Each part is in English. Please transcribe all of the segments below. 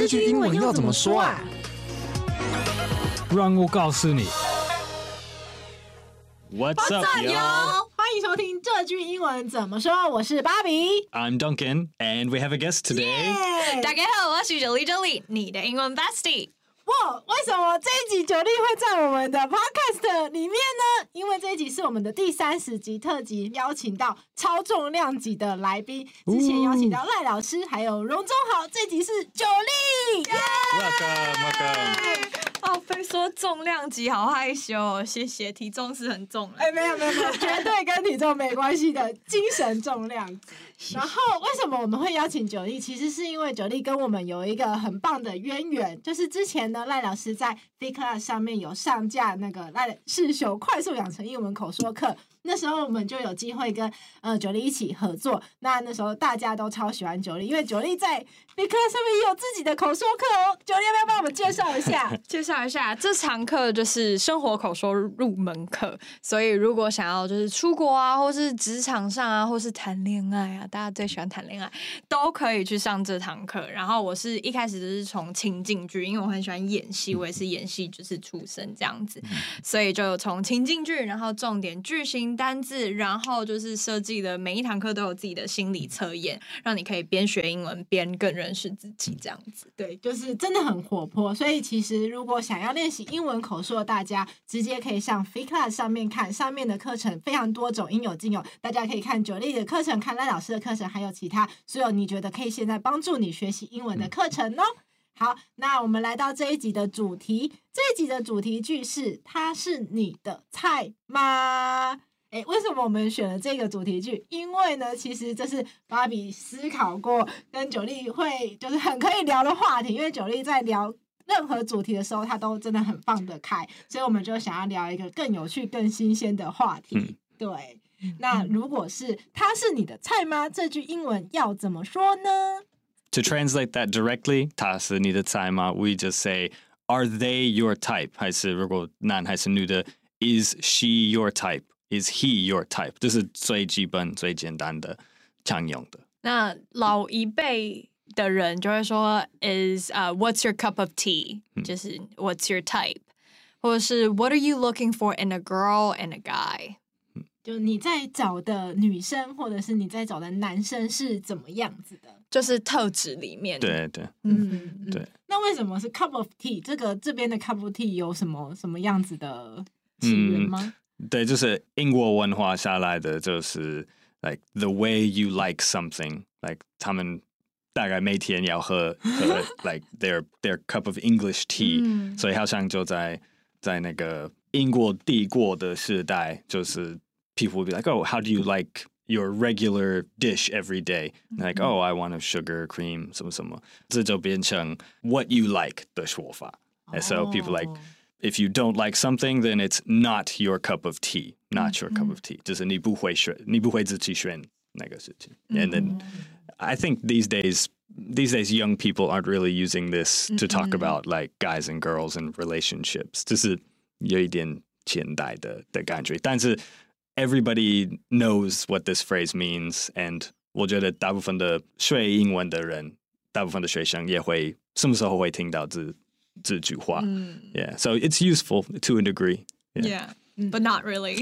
这句英文要怎么说啊？让我告诉你。What's up, 哟 y'all?！欢迎收听这句英文怎么说？我是芭比。I'm Duncan, and we have a guest today. 大大家好，我是 Jolie Jolie，你的英文 bestie。哇，为什么这一集九力会在我们的 podcast 里面呢？因为这一集是我们的第三十集特辑，邀请到超重量级的来宾。之前邀请到赖老师，还有荣中豪，这集是九力。哦，非说重量级，好害羞哦，谢谢，体重是很重了。哎，没有没有没有，绝对跟体重没关系的精神重量。然后为什么我们会邀请九力？其实是因为九力跟我们有一个很棒的渊源，就是之前呢赖老师在 V Class 上面有上架那个赖世雄快速养成英文口说课。那时候我们就有机会跟呃九力一起合作，那那时候大家都超喜欢九力，因为九力在 V Class 上面也有自己的口说课哦。九力要不要帮我们介绍一下？介绍一下，这堂课就是生活口说入门课，所以如果想要就是出国啊，或是职场上啊，或是谈恋爱啊，大家最喜欢谈恋爱，都可以去上这堂课。然后我是一开始就是从情境剧，因为我很喜欢演戏，我也是演戏就是出身这样子，所以就从情境剧，然后重点句型、单字，然后就是设计的每一堂课都有自己的心理测验，让你可以边学英文边更认识自己这样子。对，就是真的很活泼，所以其实如果想要练习英文口说，大家直接可以上 Free Class 上面看，上面的课程非常多种，应有尽有。大家可以看九力的课程，看赖老师的课程，还有其他所有你觉得可以现在帮助你学习英文的课程哦。好，那我们来到这一集的主题，这一集的主题句是“它是你的菜吗？”哎，为什么我们选了这个主题句？因为呢，其实这是芭比思考过跟九力会就是很可以聊的话题。因为九力在聊任何主题的时候，他都真的很放得开，所以我们就想要聊一个更有趣、更新鲜的话题。嗯对，那如果是他是你的菜吗？这句英文要怎么说呢？To translate that directly, 他是你的菜吗? we just say, are they your type? 还是如果男还是女的, is she your type? Is he your type? 这是最基本、最简单的常用的。那老一辈的人就会说，is 呃、what's your cup of tea？、就是 what's your type，或者是 what are you looking for in a girl and a guy？就你在找的女生，或者是你在找的男生是怎么样子的？就是特质里面。对对，嗯，嗯对。那为什么是 cup of tea？这个这边的 cup of tea 有什么什么样子的起源吗？ 对，就是英国文化下来的，就是 like the way you like something, like 他们大概每天要喝喝 like their their cup of English tea，、所以好像就在在那个英国帝国的时代，就是 people would be like, oh, how do you like your regular dish every day? Like, oh, I want a sugar cream 什么什么，这就变成 what you like 的说法。And so people like if you don't like something, then it's not your cup of tea, not your cup of tea. 就是你不会选，你不会自己选那个事情。And then I think these days, these days, young people aren't really using this to talk about like guys and girls and relationships. 就是有一点现代的的感觉，但是 everybody knows what this phrase means, and 我觉得大部分的学英文的人，大部分的学生也会什么时候会听到这 这句话. Mm. Yeah, so it's useful to a degree. Yeah. yeah but not really.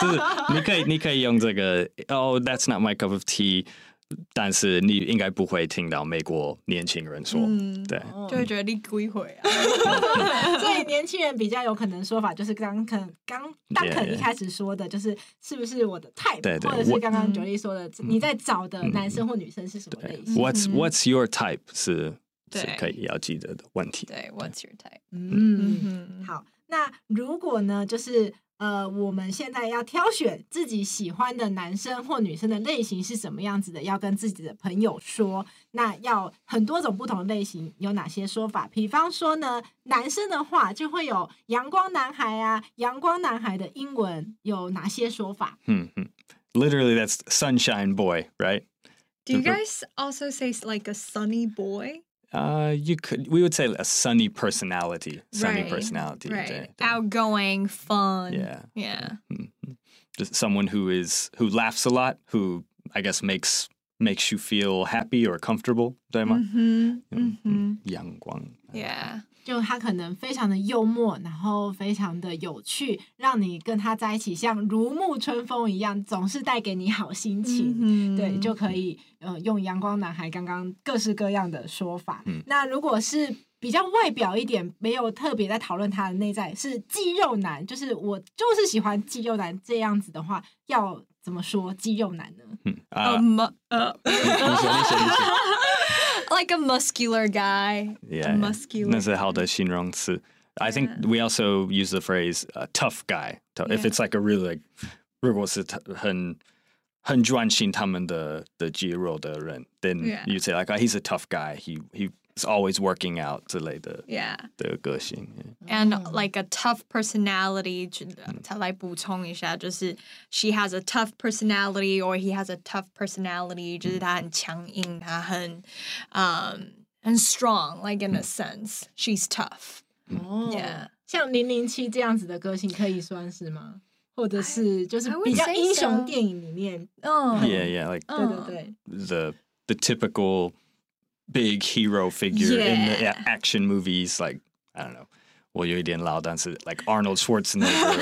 就是你可以你可以用这个 Oh, that's not my cup of tea. 但是你应该不会听到美国年轻人说，嗯、对，就会觉得你鬼鬼啊。所以年轻人比较有可能说法就是刚肯刚大肯一开始说的，就是是不是我的 type，对对或者是刚刚九粒说的，你在找的男生或女生是什么类型、嗯、？What's What's your type 是是对可以要记得的问题。对，What's your type？嗯，好。那如果呢，就是呃，我们现在要挑选自己喜欢的男生或女生的类型是什么样子的，要跟自己的朋友说。那要很多种不同的类型，有哪些说法？比方说呢，男生的话就会有阳光男孩啊，阳光男孩的英文有哪些说法？嗯嗯，Literally that's sunshine boy, right? Do you guys also say like a sunny boy? Uh, you could. We would say a sunny personality. Sunny right, personality. Right. Outgoing, fun. Yeah. Yeah. Mm-hmm. Just someone who is who laughs a lot. Who I guess makes makes you feel happy or comfortable. Mm-hmm. mm-hmm. Mm-hmm. Yang Guang. Yeah. 就他可能非常的幽默，然后非常的有趣，让你跟他在一起像如沐春风一样，总是带给你好心情。嗯对，就可以呃用阳光男孩刚刚各式各样的说法。嗯那如果是比较外表一点，没有特别在讨论他的内在，是肌肉男，就是我就是喜欢肌肉男这样子的话，要怎么说肌肉男呢？嗯呃啊，呃 你说，你说，你说。，like a muscular guy， Yeah, muscular 那是好的形容词。I think we also use the phrase uh, "tough guy." Tough- If Yeah. it's like a really like，如果是他很很专心他们的的肌肉的人，then Yeah. you say like, oh, "He's a tough guy. He he is always working out" 之类的 Yeah. 的个性。 and like a tough personality 就他来补充一下，就是 she has a tough personality or he has a tough personality，就是他很强硬，他很嗯很 strong，like in a sense she's tough。哦 Yeah 像零零七这样子的个性可以算是吗？或者是就是 I would 比较 say 英雄 so 电影里面，嗯 Yeah, yeah, like 对对对， the the typical big hero figure in the Yeah. a- action movies. Like I don't know. 我有一点老，但是 like Arnold Schwarzenegger,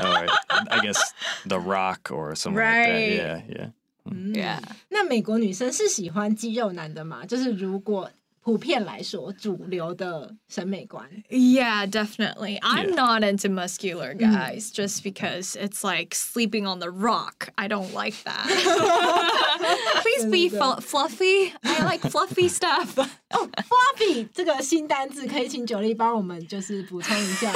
or, or I guess The Rock or something like Right. that. Yeah, yeah. 嗯 Yeah 那美国女生是喜欢肌肉男的吗？就是如果 普遍来说主流的审美观。Yeah, definitely. I'm not into muscular mm. guys just because it's like sleeping on the rock. I don't like that. Please be fluffy. I like fluffy stuff. oh, fluffy 这个新单字可以请九粒帮我们就是补充一下。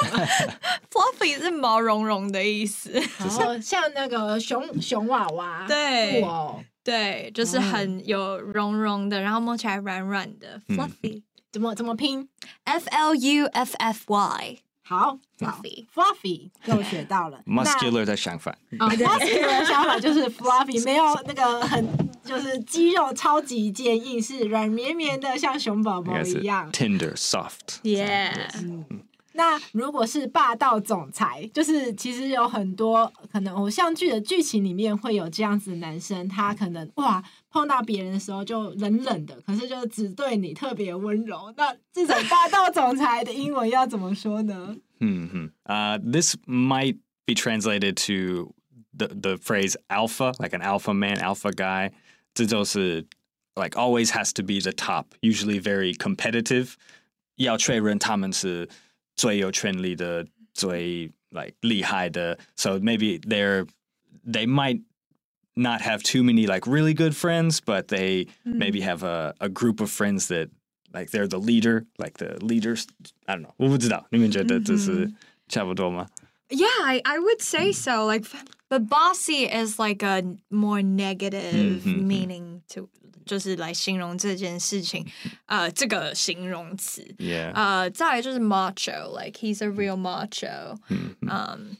fluffy 是毛茸茸的意思，然后像那个熊熊娃娃，对，布偶。对，就是很有绒绒的，然后摸起来软软的，fluffy。怎么怎么拼？F L U F F Y。好，fluffy，fluffy 又学到了。Muscular 的相反。，muscular 的想法就是 fluffy，没有那个很就是肌肉超级坚硬，是软绵绵的，像熊宝宝一样。tender, soft. Yeah。那如果是霸道总裁，就是其实有很多可能偶像剧的剧情里面会有这样子的男生，他可能哇碰到别人的时候就冷冷的，可是就只对你特别温柔。那这种霸道总裁的英文要怎么说呢？hmm Uh, this might be translated to the the phrase alpha, like an alpha man, alpha guy. 这就是 like always has to be the top, usually very competitive. 要确认他们是最有权力的、最 like 厉害的. So maybe they're they might not have too many like really good friends, but they maybe have a, a group of friends that like they're the leader, like the leaders. I don't know. 我不知道，你们觉得这是差不多吗？ Yeah, I, I would say so. Like, but bossy is like a more negative Mhm, mhm. meaning to， 就是来形容这件事情，呃，这个形容词。Yeah. 呃，再来就是 macho，like he's a real macho。嗯，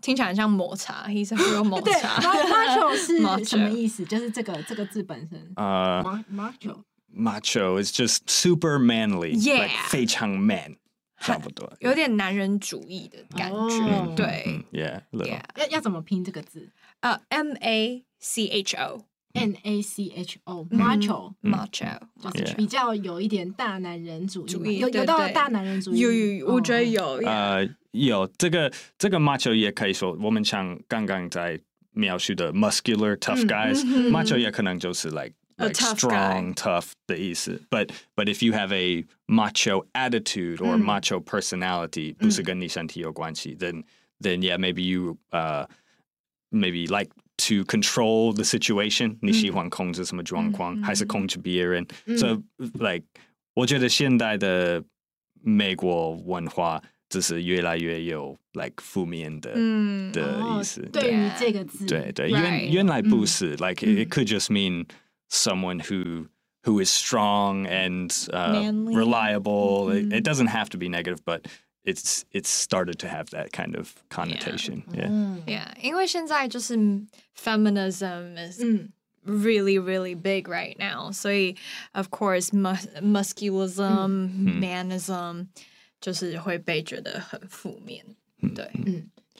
听起来很像抹茶，he's a real 抹对茶。，macho 是什么意思？就是这个这个字本身。Uh, Ma- macho macho is just super manly. Yeah. Like 非常 man. 差不多。有点男人主义的感觉，哦对 Yeah. a little.，Yeah，要要怎么拼这个字呃，M A C H O ？N A C H O macho。 macho，就是 Yeah. 比较有一点大男人主义嘛，主义有有到对对大男人主义，有有有，我觉得哦有，呃，有这个这个 macho 也可以说，我们像刚刚在描述的 muscular tough guys，、macho 也可能就是 like A like tough strong tough 的意思。But but if you have a macho attitude or macho personality，、不是跟你身体有关系，then then yeah maybe you uh maybe like to control the situation，、你喜欢控制什么状况，还是控制别人、so like 我觉得现代的美国文化只是越来越有 like 负面的、嗯的哦意思。对于 Yeah 这个字，对对， Right 原原来不是 like it, it could just mean someone who who is strong and uh, Manly. reliable. It, it doesn't have to be negative, but it's it's started to have that kind of connotation. Yeah. 嗯 Yeah，因为现在就是 feminism is 嗯 really really big right now，所以 of course mus musculism、manism 就是会被觉得很负面。对，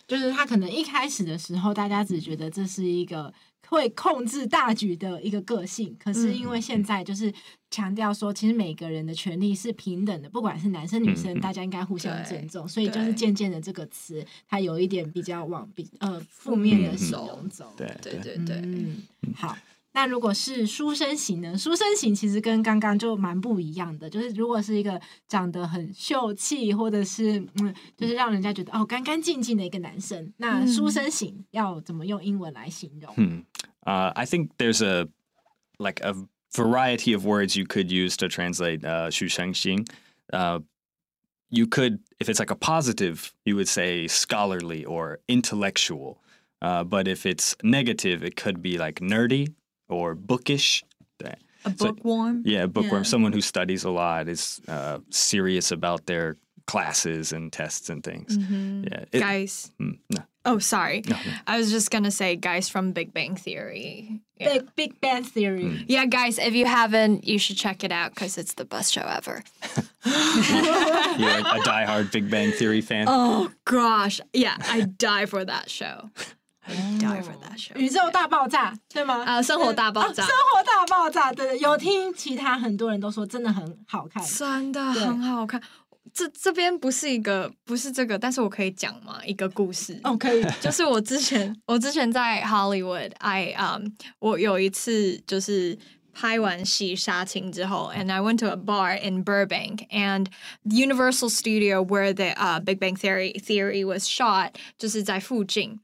就是他可能一开始的时候，大家只觉得这是一个会控制大局的一个个性。可是因为嗯现在就是强调说，其实每个人的权利是平等的，不管是男生女生，大家应该互相尊重。所以就是渐渐的这个词，它有一点比较往比呃负面的嗯形容走。对对对对，嗯，好。那如果是书生型呢？书生型其实跟刚刚就蛮不一样的，就是如果是一个长得很秀气，或者是嗯，就是让人家觉得哦干干净净的一个男生，那嗯书生型要怎么用英文来形容？Hmm. Uh, I think there's a like a variety of words you could use to translate uh, 虚生型. Uh, you could, if it's like a positive, you would say scholarly or intellectual. Uh, but if it's negative, it could be like nerdy or bookish. Yeah. a So- bookworm. Yeah, bookworm. Yeah. Someone who studies a lot is uh, serious about their classes and tests and things. Yeah. it- Guys. Mm, no. Oh, sorry. No, no. I was just gonna say guys from Big Bang Theory. Yeah. Big Big Bang Theory，、Yeah, guys, if you haven't, you should check it out because it's the best show ever. You're a, a diehard Big Bang Theory fan. Oh gosh, yeah, I die for that show. I die for that show. 宇宙大爆炸，对吗？啊生活大爆炸哦生活大爆炸，对对，有听其他很多人都说真的很好看。真的很好看。这这边不是一个，不是这个，但是我可以讲吗？一个故事。哦，可以，就是我之前，我之前在 Hollywood，I um，我有一次就是拍完戏杀青之后，and I went to a bar in Burbank and Universal Studio where the uh Big Bang Theory theory was shot，就是在附近。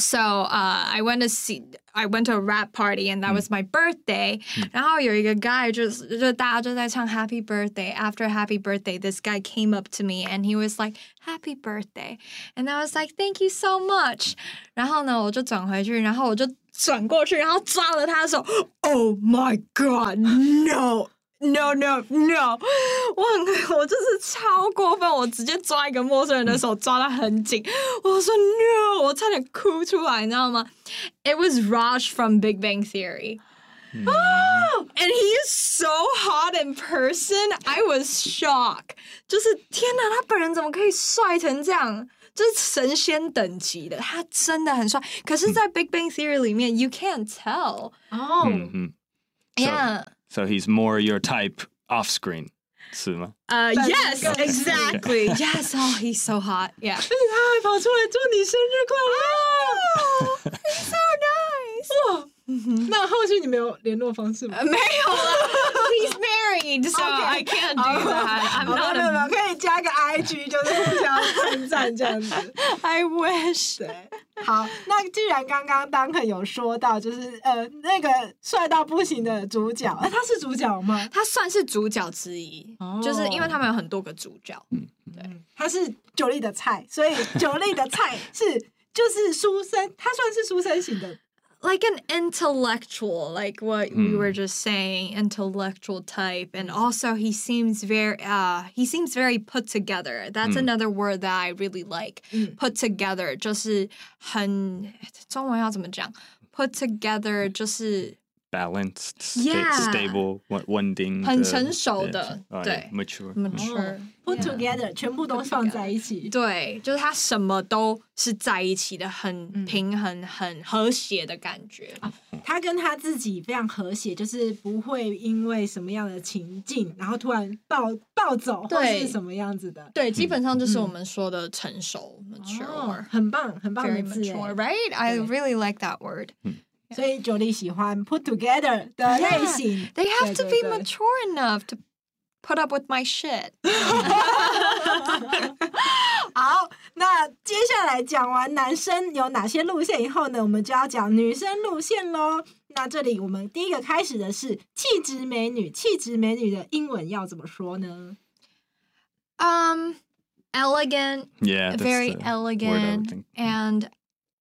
So uh, I went to see. I went to a rap party and that was my birthday. 然后有一个 guy 就是就大家就在唱 Happy Birthday. After Happy Birthday, this guy came up to me and he was like Happy Birthday, and I was like Thank you so much. 然后呢，我就转回去，然后我就转过去，然后抓了他的手。Oh my God, no. No no no！我很我就是超过分，我直接抓一个陌生人的手抓得很紧，我说 no，我差点哭出来，你知道吗？It was Raj from Big Bang Theory. Oh, and he is so hot in person. I was shocked. 就是天哪，他本人怎么可以帅成这样？就是神仙等级的，他真的很帅。可是，在 Big Bang Theory 里面，you can't tell. 哦， Mhm. So- Yeah. So he's more your type off screen. 是吗？ Uh, 但是 yes, 更 exactly. yes. Oh, he's so hot. Yeah. 而且他还跑出来祝你生日快乐。 Oh, he's so nice. 哇，那后续你们有联络方式吗？没有了 He's married, so I can't do that. I'm 好 not 没有没有可以加个 IG，就是互相称赞这样子。I wish. 好，那既然刚刚 Duncan 有说到，就是呃那个帅到不行的主角，哎、他是主角吗？他算是主角之一，哦就是因为他们有很多个主角。嗯，对他是九力的菜，所以九力的菜是就是书生，他算是书生型的。like an intellectual, like what we were just saying, intellectual type, and also he seems very, uh, he seems very put together. That's another word that I really like. Put together 就是很中文要怎么讲？Put together 就是。 Balanced, sta- Yeah. stable, 稳稳定的，很成熟的，对哦对 mature. mature， Put Yeah together，全部都放在一起。对，就是他什么都是在一起的，很平衡、很和谐的感觉。他跟他自己非常和谐，就是不会因为什么样的情境，然后突然暴暴走或对是什么样子的。对，基本上就是我们说的成熟、mature。哦，很棒，很棒的 very 字耶 mature, right? I really like that word. 所以 Jolie 喜欢 put together 的类型。They have to be mature enough to put up with my shit. 好，那接下来讲完男生有哪些路线以后呢，我们就要讲女生路线喽。那这里我们第一个开始的是气质美女，气质美女的英文要怎么说呢？Um, elegant, Yeah,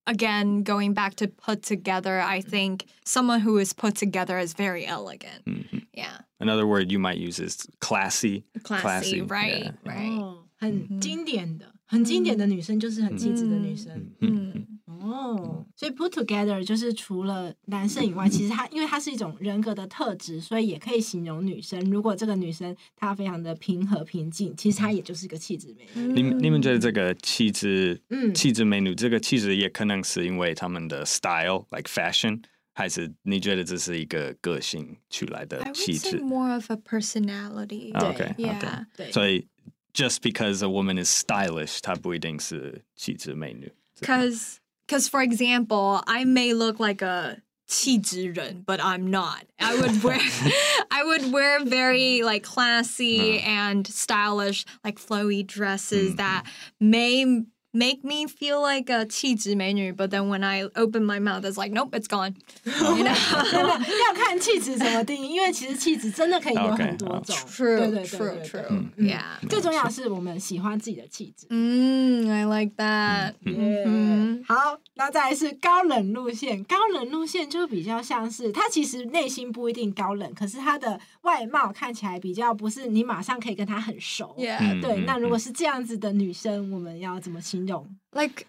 that's very the word I would elegant, think. and again, going back to put together, I think someone who is put together is very elegant. Mhm. Yeah, Another word you might use is classy. classy, right? yeah. Right. 哦，很经典的， 很经典的女生就是很气质的女生。Mm. 哦，所以 put together 就是除了男生以外，其实它因为它是一种人格的特质，所以也可以形容女生。如果这个女生她非常的平和平静，其实她也就是一个气质美女。你们你们觉得这个气质，嗯气质美女，这个气质也可能是因为他们的 style，like fashion，还是你觉得这是一个个性出来 I 的 would 气 say 质 more of a personality. Oh,？OK，Yeah. OK，对所以 just because a woman is stylish，她不一定是气质美女。 Cause, cause for example, I may look like a 气质人, but I'm not. I would wear, I would wear very like classy and stylish, like flowy dresses that may make me feel like a 气质美女, but then when I open my mouth, it's like, nope, it's gone. You know? 真的要看气质怎么定义，因为其实气质真的可以有 OK，很多种。 True, 对对对 true, 对对 true. 嗯 Yeah. 最重要的是我们喜欢自己的气质。 Mm, I like that. 耶嗯好，那再来是高冷路线。高冷路线就比较像是他其实内心不一定高冷，可是他的外貌看起来比较不是你马上可以跟他很熟。 Yeah. 嗯对，那如果嗯是这样子的女生，我们要怎么形 容？ Like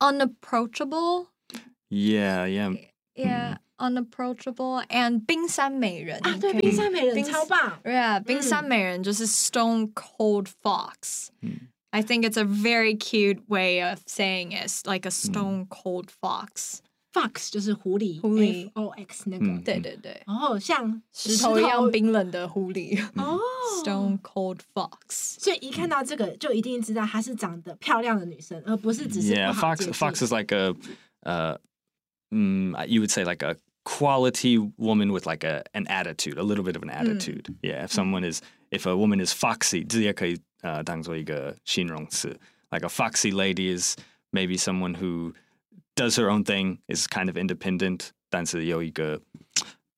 unapproachable. Yeah, yeah. Yeah, unapproachable and 冰山美人啊，对，可以冰山美人冰超棒。 Yeah, 冰山美人就是 stone cold fox. I think it's a very cute way of saying it, like a stone cold fox. Fox 就是狐狸狐狸，F O X 那个。嗯对对对，然后像石头一样冰冷的狐狸。哦 Stone cold fox. 所以一看到这个，就一定知道她是长得漂亮的女生，而不是只是 Yeah, 不好 fox 接近 fox is like a uh mm, you would say like a quality woman with like a an attitude, a little bit of an attitude. Yeah, if someone is if a woman is foxy, 这也可以呃当做一个形容词。Like a foxy lady is maybe someone who does her own thing, is kind of independent, 但是有一个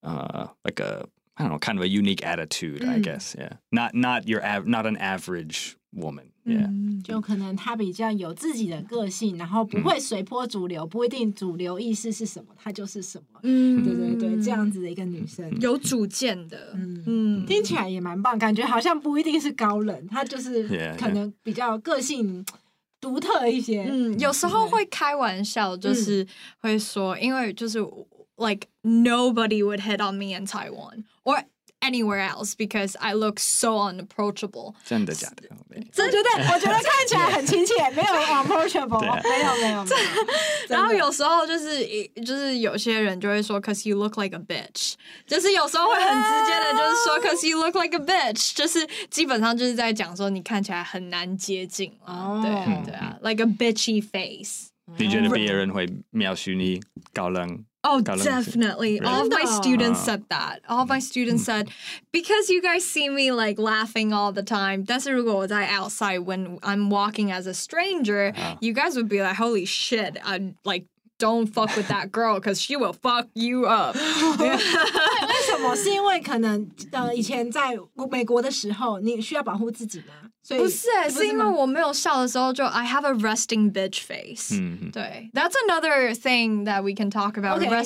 uh like a I don't know, kind of a unique attitude, I guess. Yeah. Not not your av- not an average woman. Yeah. 就可能她比较有自己的个性，然后不会随波逐流，不一定主流意识是什么，她就是什么。嗯对对对，这样子的一个女生，有主见的。嗯嗯听起来也蛮棒，感觉好像不一定是高冷，她就是可能比较个性独特一些。嗯，有时候会开玩笑，就是会说，因为就是 like nobody would hit on me in Taiwan or anywhere else because I look so unapproachable. 真的假的？我觉得我觉得看起来很亲切，没有 approachable，对没有没有没有。真的然后有时候就是就是有些人就会说，cause you look like a bitch，就是有时候会很直接的，就是说，cause you look like a bitch，就是基本上就是在讲说你看起来很难接近了，哦对啊对啊，like a bitchy face。你觉得别人会描述你高冷？ Oh, definitely. Really? All of my students said that. All of my students said, because you guys see me like laughing all the time. That's the rule. I outside when I'm walking as a stranger, you guys would be like, holy shit! I like don't fuck with that girl because she will fuck you up. Yeah. 么？是因为可能呃，以前在美国的时候，你需要保护自己吗？所以不是欸，是因为我没有笑的时候就 I have a resting bitch face. 对，That's another thing that we can talk about. Sorry,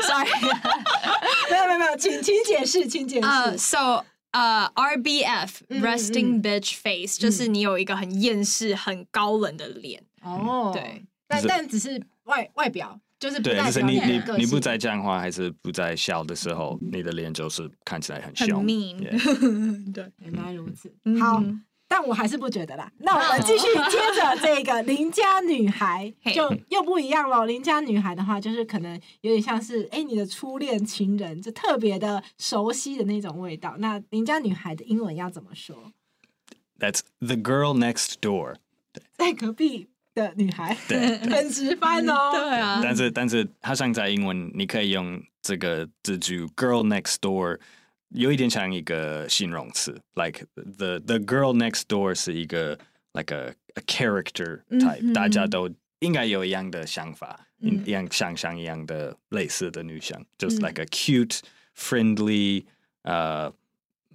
sorry. 没有没有没有，请请解释，请解释。呃、s o 呃、RBF 嗯 resting bitch face 就是你有一个很厌世、很高冷的脸。哦，对，但但只是外外表，就是不对，代就是你你你不在讲话还是不在笑的时候，你的脸就是看起来很凶。很 mean Yeah 对，原来如此。嗯好，但我还是不觉得啦。那我们继续接着 这个邻家女孩，就又不一样喽。邻家女孩的话，就是可能有点像是哎、你的初恋情人，就特别的熟悉的那种味道。那邻家女孩的英文要怎么说？That's the girl next door。在隔壁的女孩，对很直翻哦。对啊，但是但是好像在英文，你可以用这个字句 “girl next door”，有一点像一个形容词，like the the girl next door 是一个 like a a character type，、大家都应该有一样的想法，一一样想象一样的类似的女生，就是 like a cute, friendly, 呃、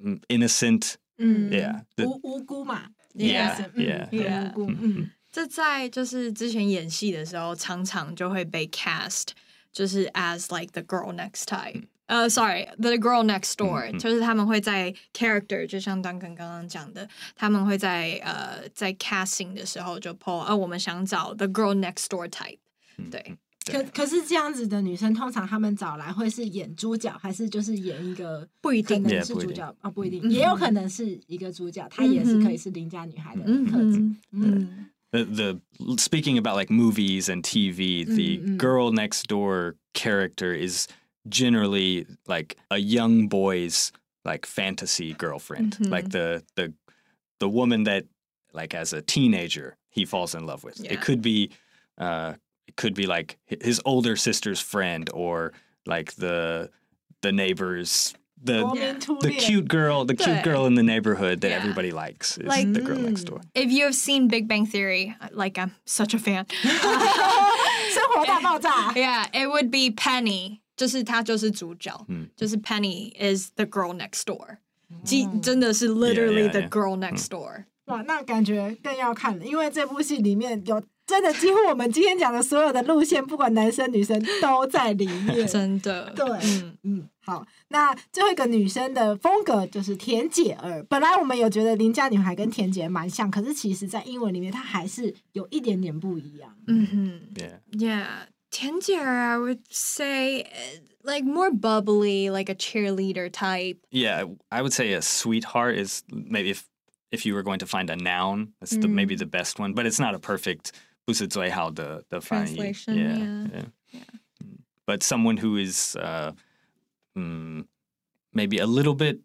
嗯 innocent，嗯 Yeah，无无辜嘛 Yeah，嗯 yeah，yeah 无辜，嗯。这在就是之前演戏的时候，常常就会被 cast 就是 as like the girl next time，。呃、s o r r y the girl next door，、就是他们会在 character，就像 Duncan 刚刚讲的，他们会在呃在 casting 的时候就 po，呃，我们想找 the girl next door type。对，可可是这样子的女生，通常他们找来会是演主角，还是就是演一个不一定可能 Yeah，不一定是主角？啊？不一定，嗯。也有可能是一个主角，她也是可以是邻家女孩的嗯特质。哼。嗯，the the speaking about like movies and TV, the Mm, mm. girl next door character is generally like a young boy's like fantasy girlfriend, Mhm. like the the the woman that like as a teenager he falls in love with. Yeah. It could be uh it could be like his older sister's friend or like the the neighbor's the 国民初 the 恋 cute girl, the cute Right. girl in the neighborhood that Yeah. everybody likes is Like- the girl next Mm. door. If you have seen Big Bang Theory, like I'm such a fan. 生活大爆炸。 yeah, it would be Penny. 就是她就是主角，嗯就是 Penny is the girl next door，即真的是 literally Yeah, yeah, the yeah. girl next door。哇，那感觉更要看了，因为这部戏里面有 真的几乎我们今天讲的所有的路线，不管男生女生都在里面。真的，对嗯，嗯，好，那最后一个女生的风格就是甜姐儿。本来我们有觉得邻家女孩跟甜姐儿蛮像，可是其实在英文里面，它还是有一点点不一样。嗯哼 Yeah. Yeah, Tangier, I would say uh, like more bubbly, like a cheerleader type. Yeah, I would say a sweetheart is maybe if if you were going to find a noun, that's the, maybe the best one, but it's not a perfect 不是最好的的翻译 Translation, Yeah, yeah. yeah. Mm. But someone who is uh, mm, maybe a little bit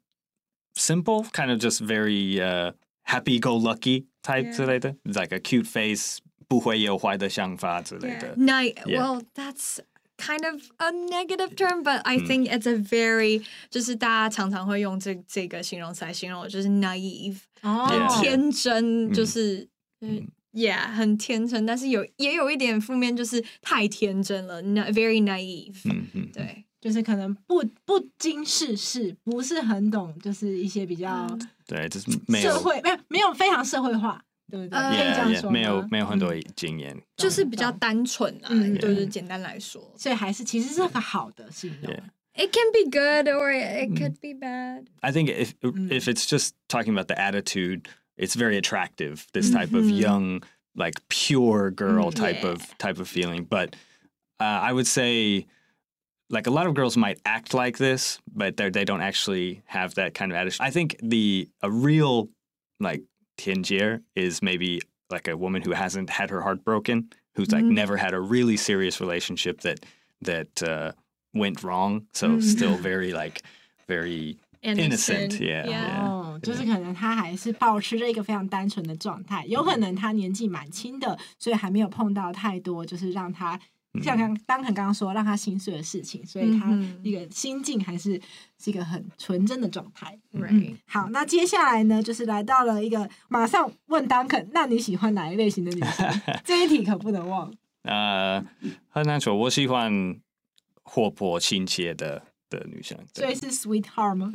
simple, kind of just very uh, happy-go-lucky type Yeah. 之类的 like a cute face, 不会有坏的想法之类的。 Ni- Yeah. Well, that's kind of a negative term, but I Mm. think it's a very 就是大家常常会用这这个形容词来形容，就是 naive，哦 Yeah. 天真，嗯就是嗯 Yeah，很天真，但是有也有一点负面，就是太天真了，na- very naive。嗯嗯，对，就是可能不不经世事，不是很懂，就是一些比较对，就是没有社会没有没有非常社会化，对不对？呃可以这样说没有没有很多嗯经验。就是比较单纯啊，嗯就是简单来说所以还是其实是个好的形容。Yeah.，it can be good or it could be bad。I think if Mm. if it's just talking about the attitude, it's very attractive. This type of Mhm. young, like pure girl Mm, type yeah. of type of feeling. But uh, I would say, like a lot of girls might act like this, but they they don't actually have that kind of attitude. I think the a real like tianjie is maybe like a woman who hasn't had her heart broken, who's like Mm. never had a really serious relationship that that uh, went wrong. So Mm. still very like very Innocent, yeah, yeah. 哦，就是可能他还是保持着一个非常单纯的状态，有可能他年纪蛮轻的，所以还没有碰到太多，就是让他像刚当肯刚刚说让他心碎的事情，所以他一个心境还是是一个很纯真的状态。Right. 好，那接下来呢，就是来到了一个马上问当肯，那你喜欢哪一类型的女生？这一题可不能忘。呃，很难说。我喜欢活泼亲切的的女生。对所以是 sweetheart 吗？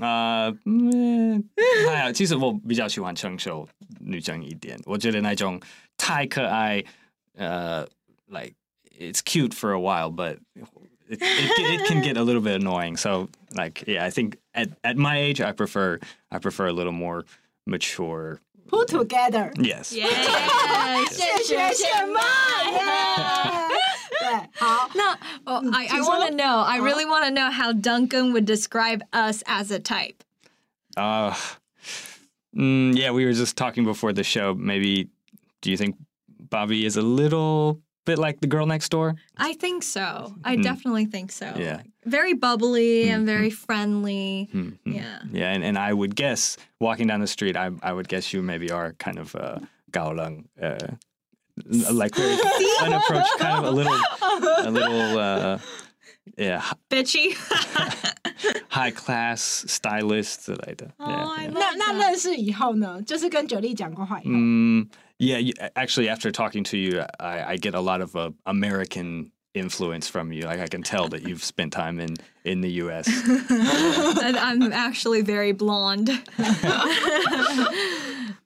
呃，嗯，还好。其实我比较喜欢成熟女生一点。我觉得那种太可爱，呃，like it's cute for a while, but it, it, it can get a little bit annoying. So, like, yeah, I think at at my age, I prefer I prefer a little more mature. Put together， Yes. Yeah，谢谢谢妈耶。 对，好，那 oh, I, I 请说。 want to know. I really want to know how Duncan would describe us as a type. Uh, mm, yeah, we were just talking before the show. Maybe, do you think Bobby is a little bit like the girl next door? I think so. I Mm. definitely think so. Yeah. Like, very bubbly and very friendly. Mhm. Yeah. Yeah, and, and I would guess walking down the street, I I would guess you maybe are kind of uh, gaolang, uh, like very unapproached, kind of a little, a little, uh, yeah, hi- Bitchy. high class stylist 之类的。Yeah, Oh, I yeah. love 那那 that. 认识以后呢，就是跟九力讲过话以后， Mm, yeah, you, actually, after talking to you, I, I get a lot of uh, American influence from you. Like I can tell that you've spent time in in the U.S. and I'm actually very blonde.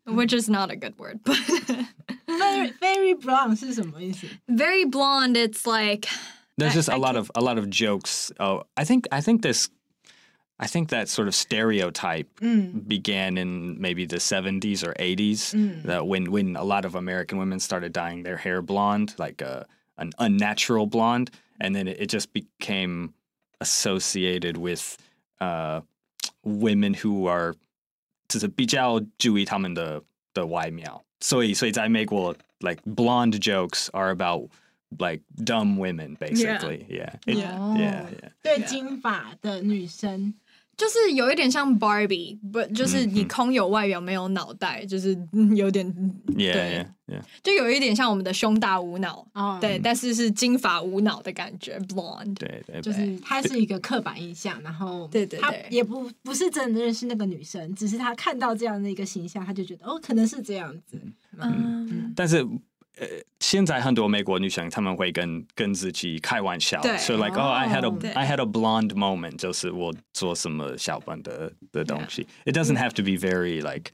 Which is not a good word, but very very brown 是什么意思？ very blonde. It's like There's I- just a I lot can- of a lot of jokes. Oh, I think I think this, I think that sort of stereotype 嗯 began in maybe the 70s or 80s. Mm. That when when a lot of American women started dyeing their hair blonde, like a, an unnatural blonde, and then it, it just became associated with uh, women who are 就是比较注意他们的的外貌。所以所以在美国 like blonde jokes are about like dumb women, basically. Yeah. It- Yeah. yeah. Yeah.对金发的女生， 就是有一点像 Barbie，不就是你空有外表没有脑袋，就是嗯 有点 Yeah. 对 Yeah. Yeah. 就有一点像我们的胸大无脑，哦，对，但是是金发无脑的感觉，blonde。对对就是她是一个刻板印象，然后她对对他也不不是真的认识那个女生，只是她看到这样的一个形象，她就觉得哦，可能是这样子。嗯，但是呃，现在很多美国女生她们会跟跟自己开玩笑对，so like oh I had a 对 I had a blonde moment，就是我做什么小本的的东西。It doesn't have to be very like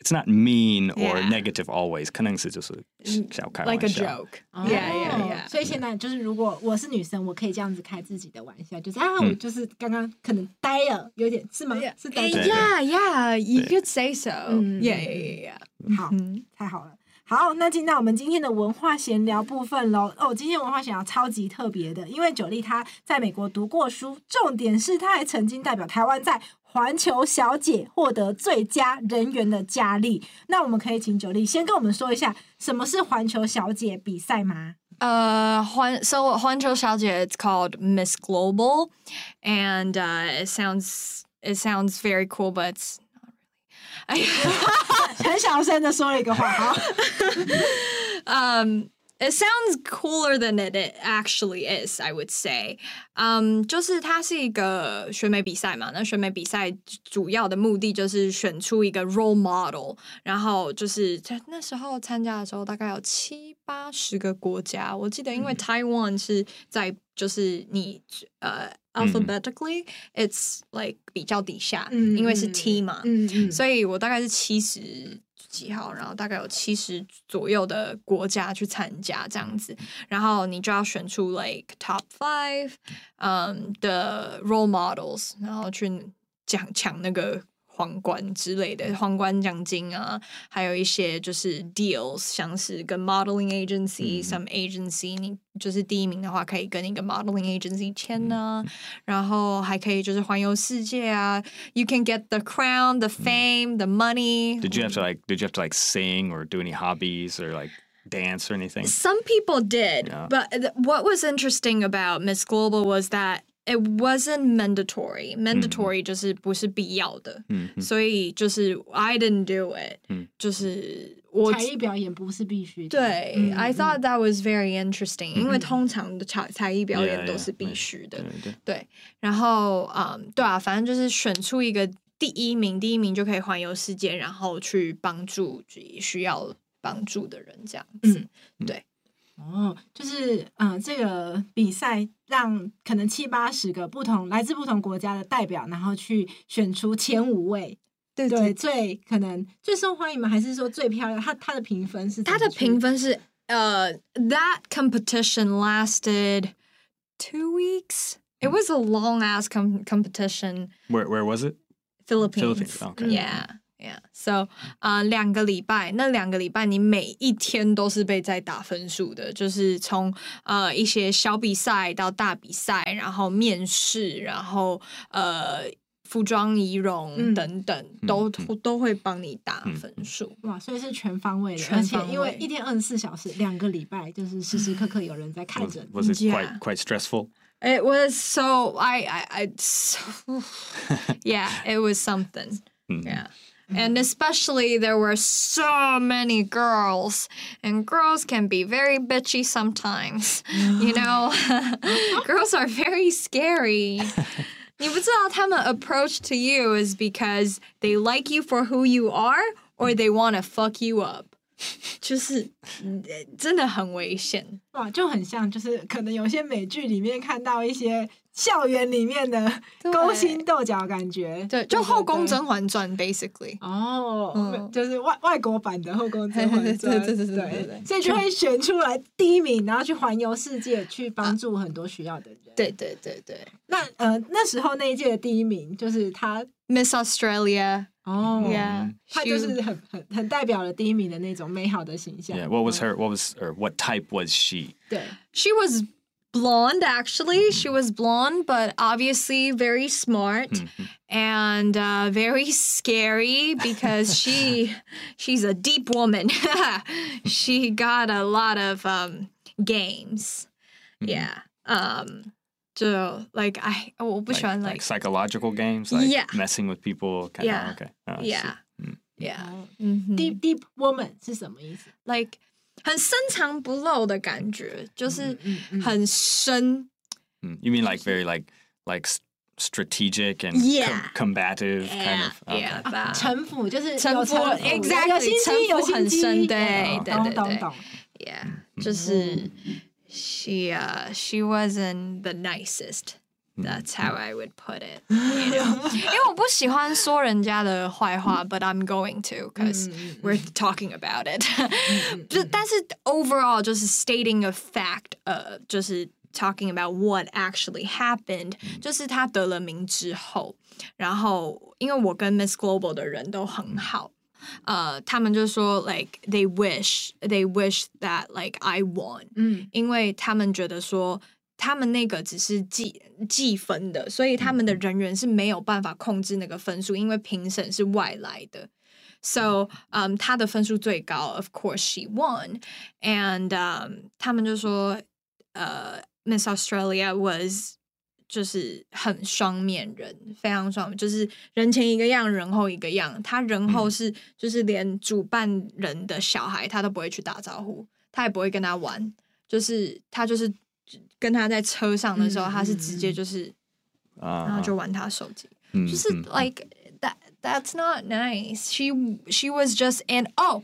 it's not mean or Yeah. negative always，可能是就是小开玩 like a 笑。 joke。哦 Yeah, yeah, yeah. 所以现在就是，如果我是女生，我可以这样子开自己的玩笑，就是啊，嗯我就是刚刚可能呆了，有点是吗？是呆着。对 Yeah, yeah, you could say so. 嗯 Yeah, yeah, yeah, yeah. 好，嗯太好了。 好，那进到我们今天的文化闲聊部分喽。哦，今天文化闲聊超级特别的，因为九莉她在美国读过书，重点是她还曾经代表台湾在环球小姐获得最佳人员的佳丽。那我们可以请九莉先跟我们说一下，什么是环球小姐比赛吗？呃，环 so 环球小姐，it's called Miss Global, and it sounds it sounds very cool, but not really. 很小声的说了一个话，好，um, it sounds cooler than it, actually is. I would say. Um, 就是它是一个选美比赛嘛，那选美比赛主要的目的就是选出一个 role model，然后就是在那时候参加的时候大概有七八十个国家，我记得因为 Taiwan 是在就是你呃 alphabetically it's like 比较底下，嗯因为是嗯 T 嘛，所以我大概是七十几号，然后大概有七十左右的国家去参加这样子，然后你就要选出 like top five，嗯的 role models，然后去抢抢那个。皇冠之类的皇冠奖金啊，还有一些就是 deals，像是跟 modeling agency、some agency，你就是第一名的话，可以跟一个 modeling agency 签呢、然后还可以就是环游世界啊，you can get the crown, the fame, the money. Did you have to like did you have to like sing or do any hobbies or like dance or anything? Some people did, Yeah. but th- what was interesting about Miss Global was that it wasn't mandatory. Mandatory 就是不是必要的，嗯所以就是 I didn't do it，、嗯就是我才艺表演不是必须的。对、嗯 I thought that was very interesting，、因为通常的才才艺表演都是必.须的。对对对，然后嗯，对啊，反正就是选出一个第一名，第一名就可以环游世界，然后去帮助需要帮助的人，这样子。哦，就是嗯、呃这个比赛让可能七八十个不同来自不同国家的代表，然后去选出前五位，对对，最可能最受欢迎吗？还是说最漂亮？他他的评分是怎他的评分是呃，that competition lasted two weeks. It was a long ass com- competition. Where where was it? Philippines. Philippines, okay. Yeah. Yeah, so 呃，两个礼拜，那两个礼拜你每一天都是被在打分数的，就是从呃一些小比赛到大比赛，然后面试，然后呃服装仪容嗯等等，都都都会帮你打嗯分数。哇，所以是全方位的，全而且因为一天二十四小时，两个礼拜就是时时刻刻有人在看 Was, 着。was it Yeah. quite quite stressful? It was so I I, I so, yeah, it was something. Mm. Yeah. And especially there were so many girls, and girls can be very bitchy sometimes. You know, girls are very scary. 你不知道他们 approach to you is because they like you for who you are, or they want to fuck you up. 就是真的很危险。哇，就很像，就是可能有些美剧里面看到一些 校园里面的勾心斗角感觉。对，就《后宫甄嬛传》basically。哦，嗯就是外外国版的《后宫甄嬛传》，对对对对对所以就会选出来第一名，然后去环游世界，去帮助很多需要的人。对对对对那呃那时候那一届的第一名就是他，Miss Australia。哦 Yeah，他就是很很很代表了第一名的那种美好的形象。Yeah. What was her? What was or what type was she? 对，She was blonde actually. She was blonde, but obviously very smart and uh, very scary because she she's a deep woman. she got a lot of um, games. Yeah. Um. So like I 我不喜欢 like, like, psychological games, like Yeah. messing with people. Kind Yeah. okay. Oh, I see. yeah yeah 哦 mhm. deep deep woman 是什么意思？ like 很深藏不露的感觉，就是嗯嗯很深。 Mm. You mean like very like like s- strategic and Yeah. combative kind of? okay. yeah, 啊 that. 城府就是城府有城 exactly，有心机，有城府很心机，深对嗯懂对对对懂懂。 Yeah，就是、she uh she wasn't the nicest. That's how I would put it. You know? 因为我不喜欢说人家的坏话，but I'm going to because we're talking about it. 就但是 overall 就是 stating a fact，呃，就是 talking about what actually happened，就是他得了名之后，然后因为我跟 Miss Global 的人都很好。呃，他们就说，like they wish they wish that like I won，嗯因为他们觉得说 他们那个只是计计分的，所以他们的人员是没有办法控制那个分数，因为评审是外来的。So，嗯，他的分数最高，of course she won，and um, 他们就说，呃，Miss Australia was 就是很双面人，非常双面，就是人前一个样，人后一个样。他人后是、就是连主办人的小孩他都不会去打招呼，他也不会跟他玩，就是他就是跟他在车上的时候，嗯他是直接就是，然后 Uh, 就玩他手机。mm, 就是 mm, like that that's not nice. She she was just in oh.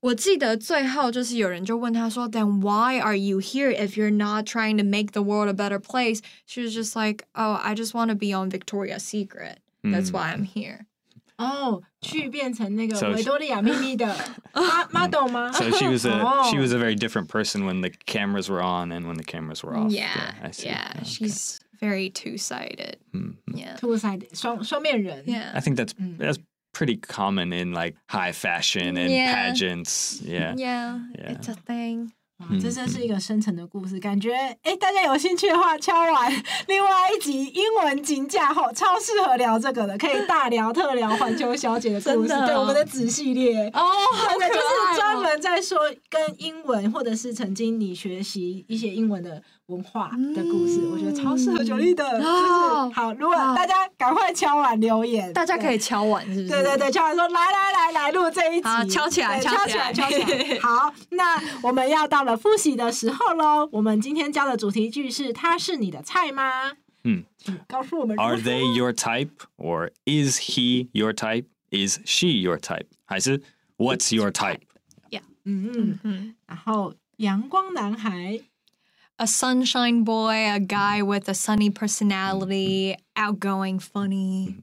我记得最后就是有人就问他说，Then why are you here if you're not trying to make the world a better place? She was just like, Oh, I just want to be on Victoria's Secret. That's why I'm here. 哦，去变成那个 So 维多利亚秘密的 ma- model 吗？ So she was a Oh. she was a very different person when the cameras were on and when the cameras were off. Yeah, I see. yeah. Okay. She's very two sided. Mm, Yeah, two side 双双面人。 I yeah, think that's that's pretty common in like high fashion and Yeah. pageants. Yeah. yeah. Yeah. It's a thing. 哇这真是一个深层的故事，感觉哎，大家有兴趣的话，敲完另外一集英文竞价后，超适合聊这个的，可以大聊特聊环球小姐的故事，对我们的子系列。哦，好对，就是专哦。门在说跟英文，或者是曾经你学习一些英文的文化的故事，我觉得超适合九力的。就是哦好，如果大家赶快敲完留言，大家可以。敲碗，是不是？对对对，敲完说来来来来录这一集，敲起来敲起来，敲起来。好，那我们要到了复习的时候喽。我们今天教的主题句是：他是你的菜吗？嗯，告诉我们。Are they your type or is he your type? Is she your type? 还是 what's your type? 嗯嗯，嗯然后阳光男孩，a sunshine boy, a guy with a sunny personality, outgoing, funny.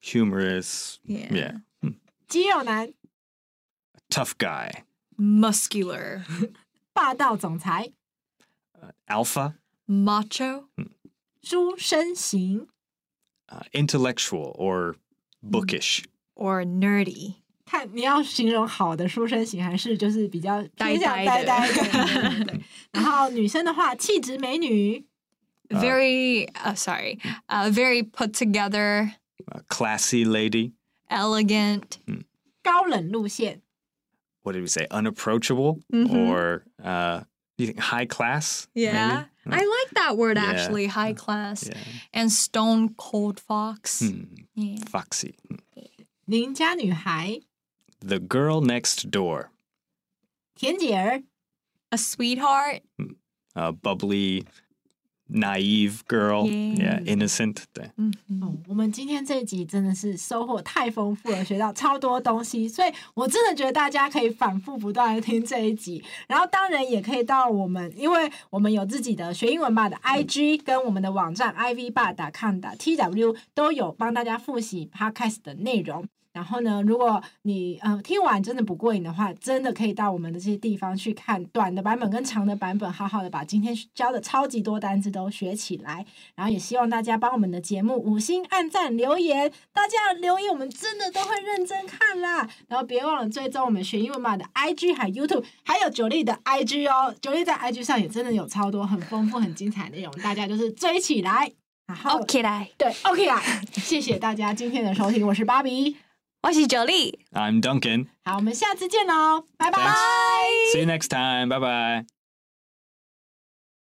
Humorous. Yeah. Yeah. 肌肉男， Tough guy. Muscular, 霸道总裁， Alpha. macho, 书生型， Uh, intellectual or bookish. or nerdy. 看你要形容好的书生型，还是就是比较偏向呆呆呆的呆的。对对对然后女生的话，气质美女， Very, uh, sorry, uh, very put together, A classy lady. elegant, 高冷路线， What did we say? Unapproachable Mhm. or uh, do you think high class? Yeah. maybe? I like that word Yeah. actually, high class. Yeah. And stone cold fox. Hmm. Yeah. Foxy. 邻家女孩， The girl next door. 田姐儿， A sweetheart. A bubbly, naive girl. Yeah. Yeah. Innocent. 对哦，我们今天这一集真的是收获太丰富了，学到超多东西，所以我真的觉得大家可以反复不断的听这一集，然后当然也可以到我们，因为我们有自己的学英文吧的 IG 跟我们的网站 iv 吧 com 的 tw 都有帮大家复习 podcast 的内容。 然后呢，如果你呃听完真的不过瘾的话，真的可以到我们的这些地方去看短的版本跟长的版本，好好的把今天教的超级多单词都学起来。然后也希望大家帮我们的节目五星按赞留言，大家留言我们真的都会认真看啦。然后别忘了追踪我们学英文码的 IG 还 YouTube，还有九力的 IG 哦。九力在 IG 上也真的有超多很丰富、很精彩的内容，大家就是追起来。然后 OK 来，对 OK 啦，谢谢大家今天的收听，我是芭比。我是九力。I'm Duncan. 好，我们下次见喽，拜拜。See you next time. Bye bye.